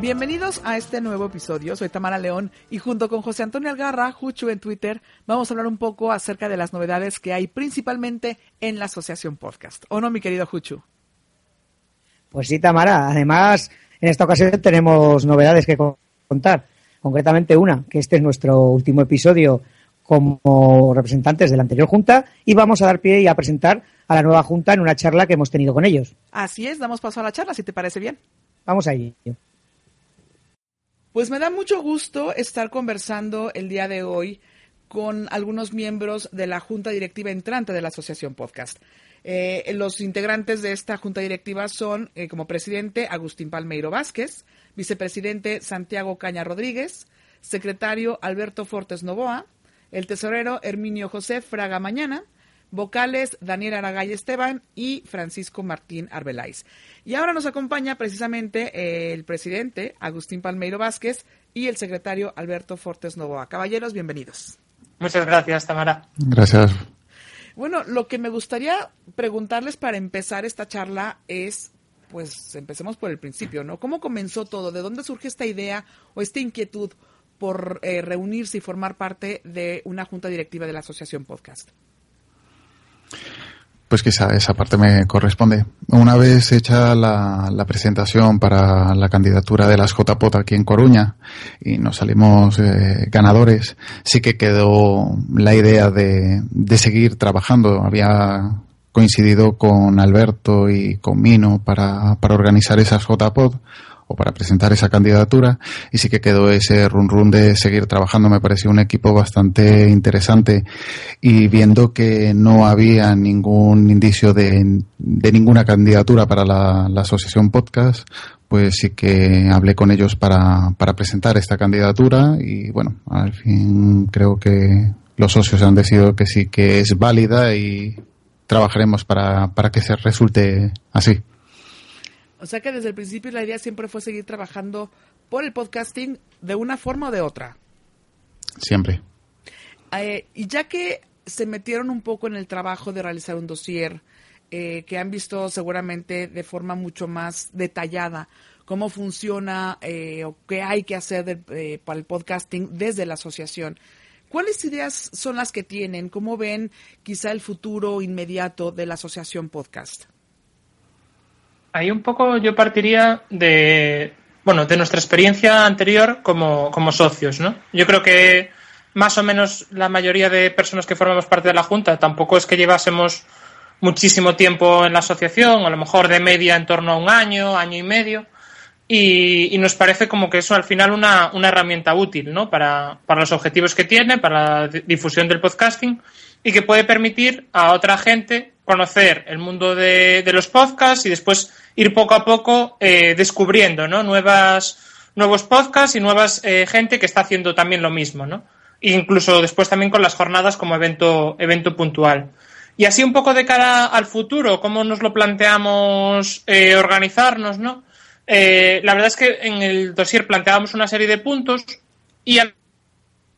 Bienvenidos a este nuevo episodio. Soy Tamara León y junto con José Antonio Algarra, Juchu en Twitter, vamos a hablar un poco acerca de las novedades que hay principalmente en la Asociación Podcast. ¿O no, mi querido Juchu? Pues sí, Tamara. Además, en esta ocasión tenemos novedades que contar. Concretamente una, que este es nuestro último episodio como representantes de la anterior Junta y vamos a dar pie y a presentar a la nueva Junta en una charla que hemos tenido con ellos. Así es, damos paso a la charla, si te parece bien. Vamos a ello. Pues me da mucho gusto estar conversando el día de hoy con algunos miembros de la Junta Directiva entrante de la Asociación Podcast. Eh, los integrantes de esta Junta Directiva son, eh, como presidente, Agustín Palmeiro Vázquez, vicepresidente Santiago Caña Rodríguez, secretario Alberto Fortes Novoa, el tesorero Herminio José Fraga Mañana, vocales Daniel Aragay Esteban y Francisco Martín Arbeláez. Y ahora nos acompaña precisamente eh, el presidente Agustín Palmeiro Vázquez y el secretario Alberto Fortes Novoa. Caballeros, bienvenidos. Muchas gracias, Tamara. Gracias. Bueno, lo que me gustaría preguntarles para empezar esta charla es, pues empecemos por el principio, ¿no? ¿Cómo comenzó todo? ¿De dónde surge esta idea o esta inquietud por eh, reunirse y formar parte de una junta directiva de la Asociación Podcast? Pues quizá esa parte me corresponde. Una vez hecha la, presentación para la candidatura de las JPOT aquí en Coruña y nos salimos eh, ganadores, sí que quedó la idea de, de seguir trabajando. Había coincidido con Alberto y con Mino para, para organizar esas JPOT o para presentar esa candidatura y sí que quedó ese run run de seguir trabajando me pareció un equipo bastante interesante y viendo que no había ningún indicio de, de ninguna candidatura para la, la, asociación podcast pues sí que hablé con ellos para, para presentar esta candidatura y bueno al fin creo que los socios han decidido que sí que es válida y trabajaremos para, para que se resulte así. O sea que desde el principio la idea siempre fue seguir trabajando por el podcasting de una forma o de otra. Siempre. Eh, y ya que se metieron un poco en el trabajo de realizar un dossier, eh, que han visto seguramente de forma mucho más detallada cómo funciona eh, o qué hay que hacer de, eh, para el podcasting desde la asociación. ¿Cuáles ideas son las que tienen? ¿Cómo ven quizá el futuro inmediato de la asociación podcast? Ahí un poco yo partiría de, bueno, de nuestra experiencia anterior como, como socios, ¿no? Yo creo que más o menos la mayoría de personas que formamos parte de la Junta tampoco es que llevásemos muchísimo tiempo en la asociación, a lo mejor de media en torno a un año, año y medio, y, y nos parece como que eso al final una, una herramienta útil, ¿no? Para, para los objetivos que tiene, para la difusión del podcasting y que puede permitir a otra gente conocer el mundo de, los podcasts y después ir poco a poco eh, descubriendo ¿no? nuevas, nuevos podcasts y nuevas eh, gente que está haciendo también lo mismo, ¿no? Incluso después también con las jornadas como evento, evento puntual. Y así un poco de cara al futuro, cómo nos lo planteamos eh, organizarnos, ¿no? Eh, la verdad es que en el dossier planteábamos una serie de puntos y a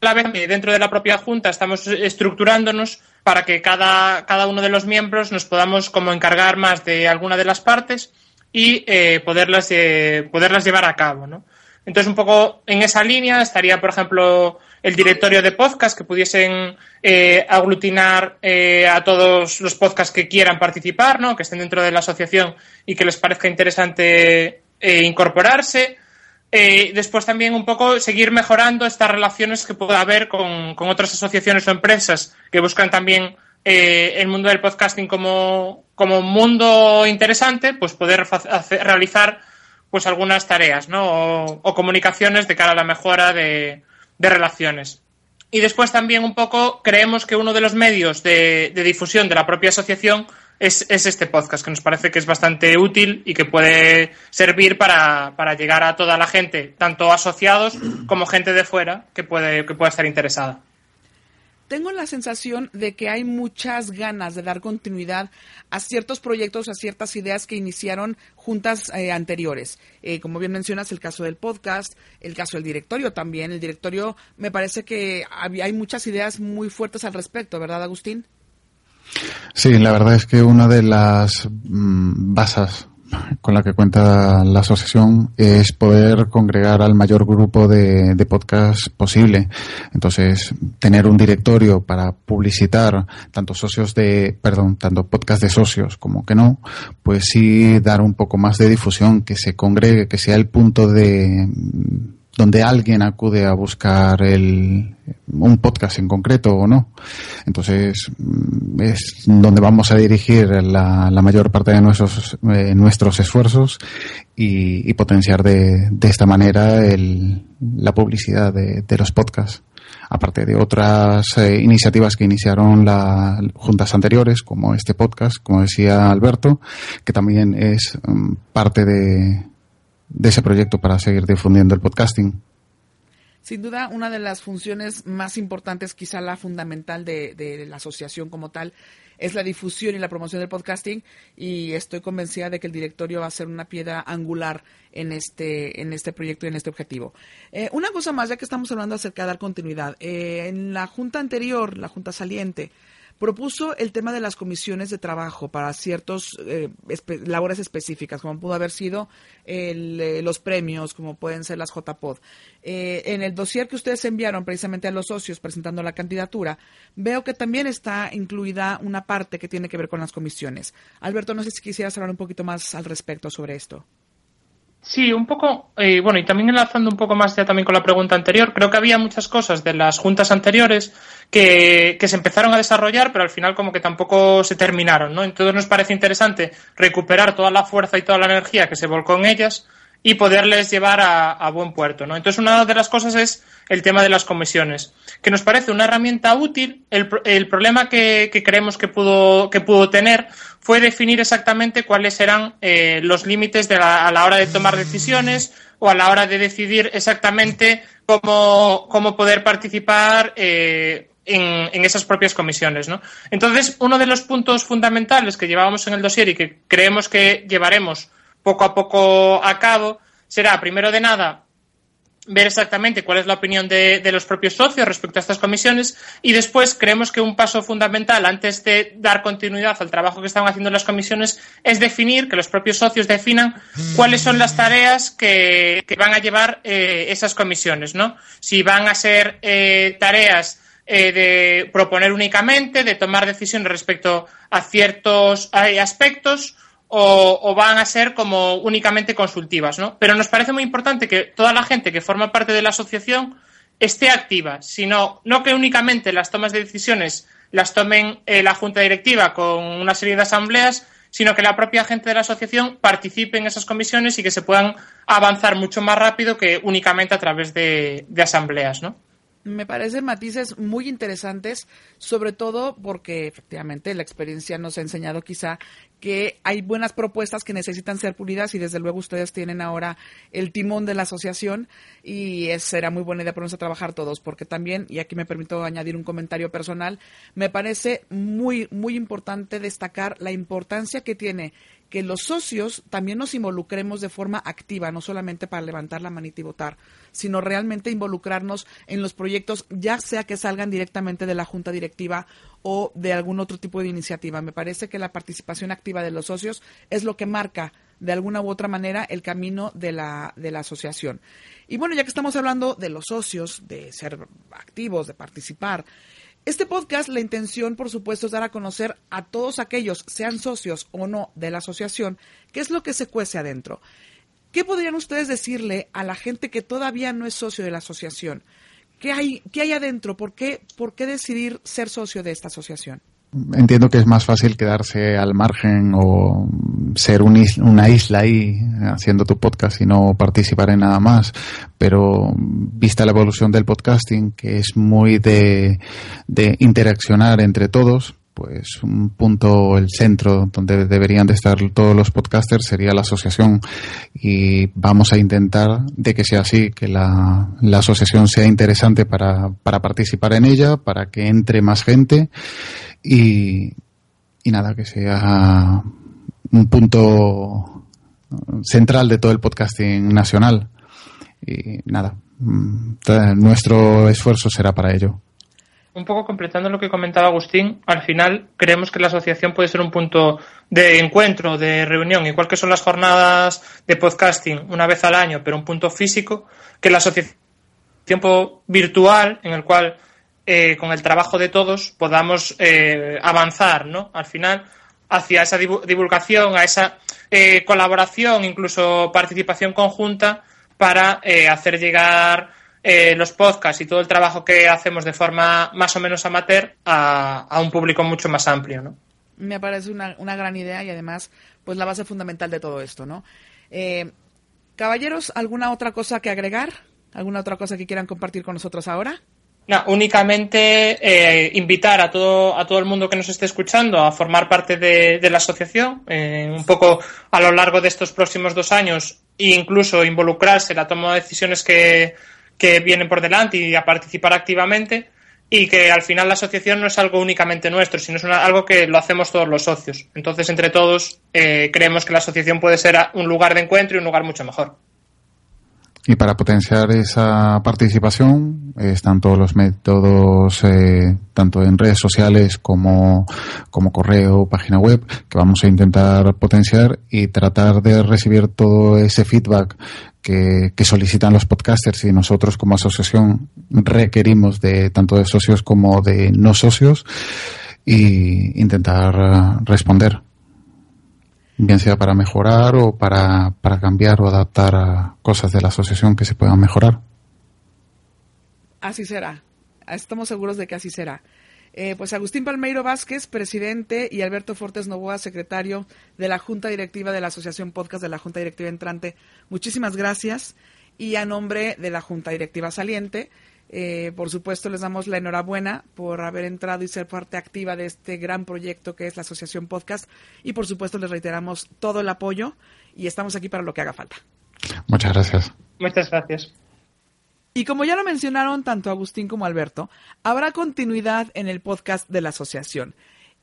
la vez dentro de la propia junta estamos estructurándonos para que cada, cada uno de los miembros nos podamos como encargar más de alguna de las partes y eh, poderlas, eh, poderlas llevar a cabo, ¿no? Entonces, un poco en esa línea estaría, por ejemplo, el directorio de podcast que pudiesen eh, aglutinar eh, a todos los podcasts que quieran participar, ¿no? que estén dentro de la asociación y que les parezca interesante eh, incorporarse. Después también un poco seguir mejorando estas relaciones que pueda haber con, con otras asociaciones o empresas que buscan también el mundo del podcasting como, como mundo interesante, pues poder hacer, realizar pues algunas tareas, ¿no? O, o, comunicaciones de cara a la mejora de, de, relaciones. Y después también un poco creemos que uno de los medios de difusión de la propia asociación es, este podcast, que nos parece que es bastante útil y que puede servir para, para llegar a toda la gente, tanto asociados como gente de fuera que puede, que pueda estar interesada tengo la sensación de que hay muchas ganas de dar continuidad a ciertos proyectos, a ciertas ideas que iniciaron juntas eh, anteriores. Eh, como bien mencionas, el caso del podcast, el caso del directorio también. El directorio, me parece que hay muchas ideas muy fuertes al respecto, ¿verdad, Agustín? Sí, la verdad es que una de las mm, bases con la que cuenta la asociación es poder congregar al mayor grupo de, de podcasts posible. Entonces, tener un directorio para publicitar tanto socios de, perdón, tanto podcast de socios como que no, pues sí dar un poco más de difusión, que se congregue, que sea el punto de donde alguien acude a buscar el, un podcast en concreto o no. Entonces, mm, es donde vamos a dirigir la, la mayor parte de nuestros, eh, nuestros esfuerzos y, potenciar de, de, esta manera el, la publicidad de, los podcasts. Aparte de otras eh, iniciativas que iniciaron las juntas anteriores, como este podcast, como decía Alberto, que también es um, parte de, de ese proyecto para seguir difundiendo el podcasting. Sin duda, una de las funciones más importantes, quizá la fundamental de, de, la asociación como tal, es la difusión y la promoción del podcasting y estoy convencida de que el directorio va a ser una piedra angular en este, en este proyecto y en este objetivo. Eh, una cosa más, ya que estamos hablando acerca de dar continuidad. Eh, en la junta anterior, la junta saliente, propuso el tema de las comisiones de trabajo para ciertas eh, labores específicas, como pudo haber sido el, eh, los premios, como pueden ser las JPOD. Eh, en el dossier que ustedes enviaron precisamente a los socios presentando la candidatura, veo que también está incluida una parte que tiene que ver con las comisiones. Alberto, no sé si quisieras hablar un poquito más al respecto sobre esto. Sí, un poco, eh, bueno, y también enlazando un poco más ya también con la pregunta anterior, creo que había muchas cosas de las juntas anteriores que, que, se empezaron a desarrollar, pero al final como que tampoco se terminaron, ¿no? Entonces nos parece interesante recuperar toda la fuerza y toda la energía que se volcó en ellas y poderles llevar a, a, buen puerto. ¿no? Entonces, una de las cosas es el tema de las comisiones, que nos parece una herramienta útil. El, el problema que, que, creemos que pudo, que pudo tener fue definir exactamente cuáles eran eh, los límites a la hora de tomar decisiones o a la hora de decidir exactamente cómo, cómo poder participar eh, en, en, esas propias comisiones. ¿no? Entonces, uno de los puntos fundamentales que llevábamos en el dossier y que creemos que llevaremos poco a poco a cabo será, primero de nada, ver exactamente cuál es la opinión de, los propios socios respecto a estas comisiones y después creemos que un paso fundamental antes de dar continuidad al trabajo que están haciendo las comisiones es definir, que los propios socios definan cuáles son las tareas que, van a llevar eh, esas comisiones, ¿no? Si van a ser eh, tareas eh, de proponer únicamente, de tomar decisiones respecto a ciertos aspectos o, van a ser como únicamente consultivas, ¿no? Pero nos parece muy importante que toda la gente que forma parte de la asociación esté activa, sino no que únicamente las tomas de decisiones las tomen eh, la junta directiva con una serie de asambleas, sino que la propia gente de la asociación participe en esas comisiones y que se puedan avanzar mucho más rápido que únicamente a través de, de asambleas, ¿no? me parecen matices muy interesantes, sobre todo porque efectivamente la experiencia nos ha enseñado quizá que hay buenas propuestas que necesitan ser pulidas y desde luego ustedes tienen ahora el timón de la asociación y será muy buena idea ponernos a trabajar todos porque también, y aquí me permito añadir un comentario personal, me parece muy, muy importante destacar la importancia que tiene que los socios también nos involucremos de forma activa, no solamente para levantar la manita y votar, sino realmente involucrarnos en los proyectos, ya sea que salgan directamente de la junta directiva o de algún otro tipo de iniciativa. Me parece que la participación activa de los socios es lo que marca de alguna u otra manera el camino de la, de la asociación. Y bueno, ya que estamos hablando de los socios, de ser activos, de participar, este podcast, la intención, por supuesto, es dar a conocer a todos aquellos, sean socios o no de la asociación, qué es lo que se cuece adentro. ¿Qué podrían ustedes decirle a la gente que todavía no es socio de la asociación? ¿Qué hay, qué hay adentro? ¿Por qué, ¿Por qué decidir ser socio de esta asociación? Entiendo que es más fácil quedarse al margen o ser una isla ahí haciendo tu podcast y no participar en nada más. Pero vista la evolución del podcasting, que es muy de, de interaccionar entre todos, pues un punto, el centro donde deberían de estar todos los podcasters sería la asociación y vamos a intentar de que sea así, que la, la asociación sea interesante para, para participar en ella, para que entre más gente y, y nada, que sea un punto central de todo el podcasting nacional. Y nada, mm, nuestro esfuerzo será para ello un poco completando lo que comentaba Agustín, al final creemos que la asociación puede ser un punto de encuentro, de reunión, igual que son las jornadas de podcasting una vez al año, pero un punto físico, que la asociación virtual en el cual eh, con el trabajo de todos podamos eh, avanzar, ¿no? Al final hacia esa divulgación, a esa eh, colaboración, incluso participación conjunta para hacer llegar eh, los podcasts y todo el trabajo que hacemos de forma más o menos amateur a, un público mucho más amplio, ¿no? Me parece una, gran idea y además, pues la base fundamental de todo esto, ¿no? Eh, caballeros, ¿alguna otra cosa que agregar? ¿Alguna otra cosa que quieran compartir con nosotros ahora? No, únicamente eh, invitar a todo, a todo el mundo que nos esté escuchando a formar parte de, la asociación, un poco a lo largo de estos próximos dos años e incluso involucrarse en la toma de decisiones que, que vienen por delante y a participar activamente y que al final la asociación no es algo únicamente nuestro, sino es algo que lo hacemos todos los socios. Entonces, entre todos, eh, creemos que la asociación puede ser un lugar de encuentro y un lugar mucho mejor. Y para potenciar esa participación están todos los métodos, eh, tanto en redes sociales como, como correo, página web, que vamos a intentar potenciar y tratar de recibir todo ese feedback que, que, solicitan los podcasters. Y nosotros como asociación requerimos de tanto de socios como de no socios y intentar eh, responder bien sea para mejorar o para, para cambiar o adaptar a cosas de la asociación que se puedan mejorar. Así será. Estamos seguros de que así será. Eh, pues Agustín Palmeiro Vázquez, presidente, y Alberto Fortes Novoa, secretario de la Junta Directiva de la Asociación Podcast de la Junta Directiva Entrante, muchísimas gracias. Y a nombre de la Junta Directiva Saliente, eh, por supuesto, les damos la enhorabuena por haber entrado y ser parte activa de este gran proyecto que es la Asociación Podcast. Y por supuesto, les reiteramos todo el apoyo y estamos aquí para lo que haga falta. Muchas gracias. Muchas gracias. Y como ya lo mencionaron tanto Agustín como Alberto, habrá continuidad en el podcast de la asociación.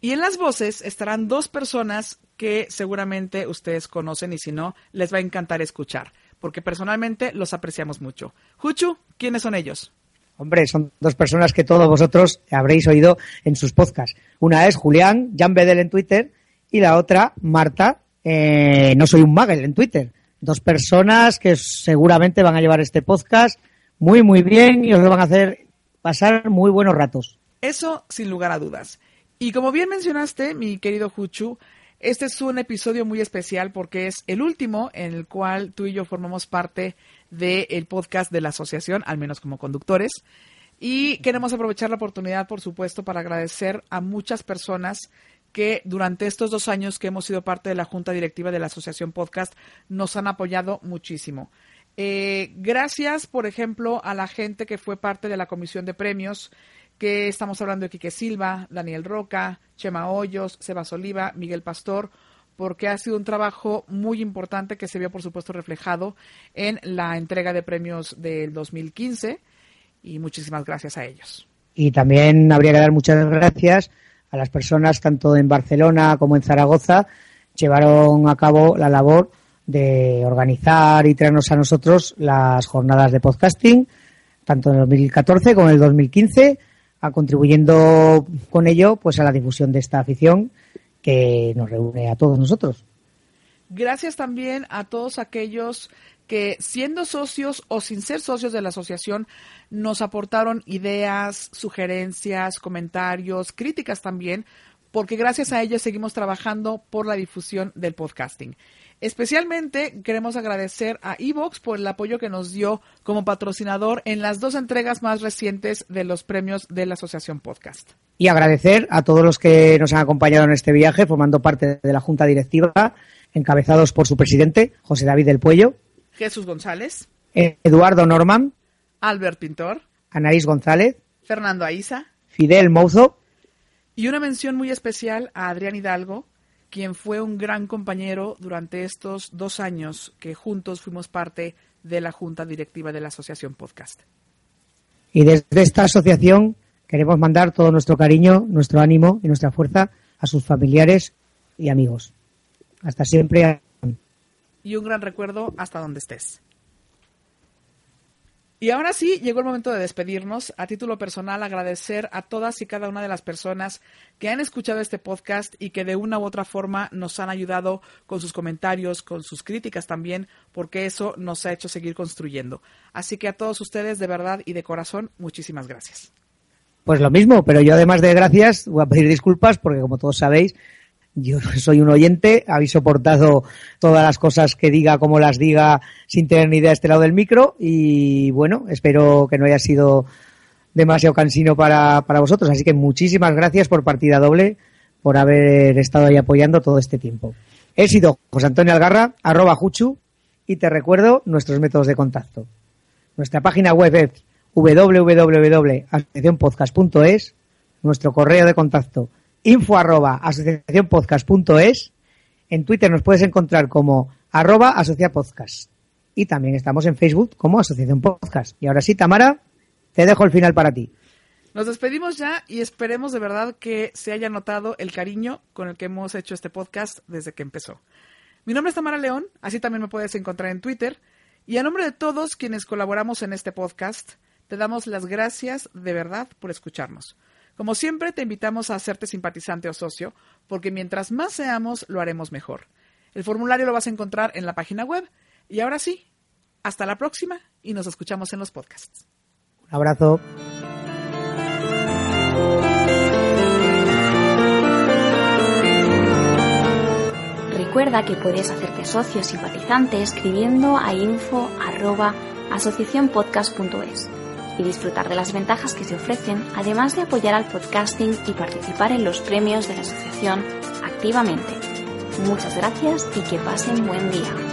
Y en las voces estarán dos personas que seguramente ustedes conocen y si no, les va a encantar escuchar, porque personalmente los apreciamos mucho. Juchu, ¿quiénes son ellos? Hombre, son dos personas que todos vosotros habréis oído en sus podcasts. Una es Julián, Jan Bedel en Twitter, y la otra, Marta, eh, No Soy un Magel en Twitter. Dos personas que seguramente van a llevar este podcast muy, muy bien y os lo van a hacer pasar muy buenos ratos. Eso sin lugar a dudas. Y como bien mencionaste, mi querido Juchu, este es un episodio muy especial porque es el último en el cual tú y yo formamos parte del podcast de la asociación, al menos como conductores. Y queremos aprovechar la oportunidad, por supuesto, para agradecer a muchas personas que durante estos dos años que hemos sido parte de la junta directiva de la Asociación Podcast nos han apoyado muchísimo. Eh, gracias, por ejemplo, a la gente que fue parte de la comisión de premios, que estamos hablando de Quique Silva, Daniel Roca, Chema Hoyos, Sebas Oliva, Miguel Pastor, porque ha sido un trabajo muy importante que se vio, por supuesto, reflejado en la entrega de premios del 2015 y muchísimas gracias a ellos. Y también habría que dar muchas gracias a las personas, tanto en Barcelona como en Zaragoza, llevaron a cabo la labor de organizar y traernos a nosotros las jornadas de podcasting, tanto en el 2014 como en el 2015, a contribuyendo con ello pues a la difusión de esta afición que nos reúne a todos nosotros. Gracias también a todos aquellos que, siendo socios o sin ser socios de la asociación, nos aportaron ideas, sugerencias, comentarios, críticas también, porque gracias a ellos seguimos trabajando por la difusión del podcasting. Especialmente queremos agradecer a Evox por el apoyo que nos dio como patrocinador en las dos entregas más recientes de los premios de la Asociación Podcast. Y agradecer a todos los que nos han acompañado en este viaje, formando parte de la Junta Directiva, encabezados por su presidente, José David del Puello. Jesús González. Eduardo Norman. Albert Pintor. Anaís González. Fernando Aiza. Fidel Mouzo. Y una mención muy especial a Adrián Hidalgo, quien fue un gran compañero durante estos dos años que juntos fuimos parte de la Junta Directiva de la Asociación Podcast. Y desde esta asociación queremos mandar todo nuestro cariño, nuestro ánimo y nuestra fuerza a sus familiares y amigos. Hasta siempre. Y un gran recuerdo hasta donde estés. Y ahora sí, llegó el momento de despedirnos. A título personal, agradecer a todas y cada una de las personas que han escuchado este podcast y que de una u otra forma nos han ayudado con sus comentarios, con sus críticas también, porque eso nos ha hecho seguir construyendo. Así que a todos ustedes, de verdad y de corazón, muchísimas gracias. Pues lo mismo, pero yo además de gracias, voy a pedir disculpas porque como todos sabéis, yo soy un oyente, habéis soportado todas las cosas que diga como las diga sin tener ni idea de este lado del micro y bueno, espero que no haya sido demasiado cansino para, para vosotros. Así que muchísimas gracias por partida doble, por haber estado ahí apoyando todo este tiempo. He sido José Antonio Algarra, arroba Juchu, y te recuerdo nuestros métodos de contacto. Nuestra página web es www.asociacionpodcast.es, nuestro correo de contacto info arroba asociacionpodcast.es. En Twitter nos puedes encontrar como arroba asociapodcast. Y también estamos en Facebook como Asociación Podcast. Y ahora sí, Tamara, te dejo el final para ti. Nos despedimos ya y esperemos de verdad que se haya notado el cariño con el que hemos hecho este podcast desde que empezó. Mi nombre es Tamara León, así también me puedes encontrar en Twitter. Y a nombre de todos quienes colaboramos en este podcast, te damos las gracias de verdad por escucharnos. Como siempre, te invitamos a hacerte simpatizante o socio, porque mientras más seamos, lo haremos mejor. El formulario lo vas a encontrar en la página web. Y ahora sí, hasta la próxima y nos escuchamos en los podcasts. Un abrazo. Recuerda que puedes hacerte socio simpatizante escribiendo a info@asociacionpodcast.es y disfrutar de las ventajas que se ofrecen, además de apoyar al podcasting y participar en los premios de la asociación activamente. Muchas gracias y que pasen buen día.